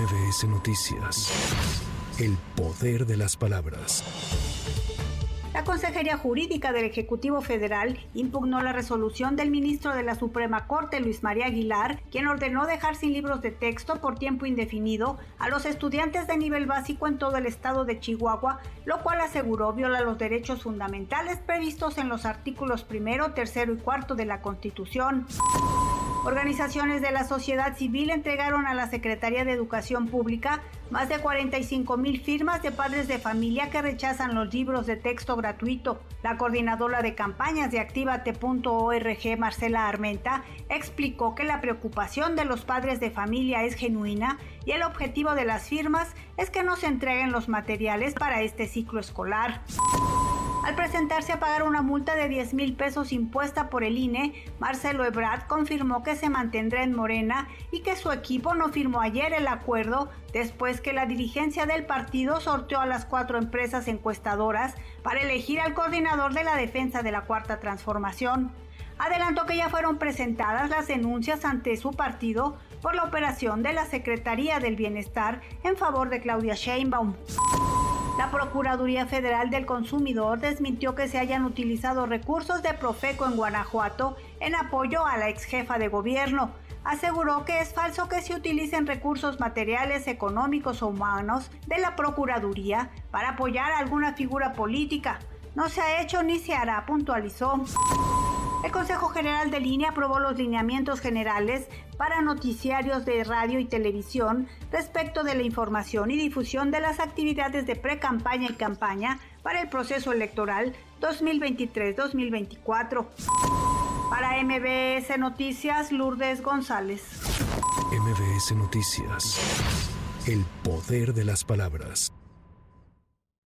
MBS Noticias. El poder de las palabras. La Consejería Jurídica del Ejecutivo Federal impugnó la resolución del ministro de la Suprema Corte, Luis María Aguilar, quien ordenó dejar sin libros de texto por tiempo indefinido a los estudiantes de nivel básico en todo el estado de Chihuahua, lo cual aseguró viola los derechos fundamentales previstos en los artículos primero, tercero y cuarto de la Constitución. Organizaciones de la sociedad civil entregaron a la Secretaría de Educación Pública más de 45 mil firmas de padres de familia que rechazan los libros de texto gratuito. La coordinadora de campañas de Activate.org, Marcela Armenta, explicó que la preocupación de los padres de familia es genuina y el objetivo de las firmas es que no se entreguen los materiales para este ciclo escolar. Al presentarse a pagar una multa de 10 mil pesos impuesta por el INE, Marcelo Ebrard confirmó que se mantendrá en Morena y que su equipo no firmó ayer el acuerdo después que la dirigencia del partido sorteó a las cuatro empresas encuestadoras para elegir al coordinador de la defensa de la Cuarta Transformación. Adelantó que ya fueron presentadas las denuncias ante su partido por la operación de la Secretaría del Bienestar en favor de Claudia Sheinbaum. La Procuraduría Federal del Consumidor desmintió que se hayan utilizado recursos de Profeco en Guanajuato en apoyo a la ex jefa de gobierno. Aseguró que es falso que se utilicen recursos materiales, económicos o humanos de la Procuraduría para apoyar a alguna figura política. No se ha hecho ni se hará, puntualizó. El Consejo General de Línea aprobó los lineamientos generales para noticiarios de radio y televisión respecto de la información y difusión de las actividades de pre-campaña y campaña para el proceso electoral 2023-2024. Para MBS Noticias, Lourdes González. MBS Noticias. El poder de las palabras.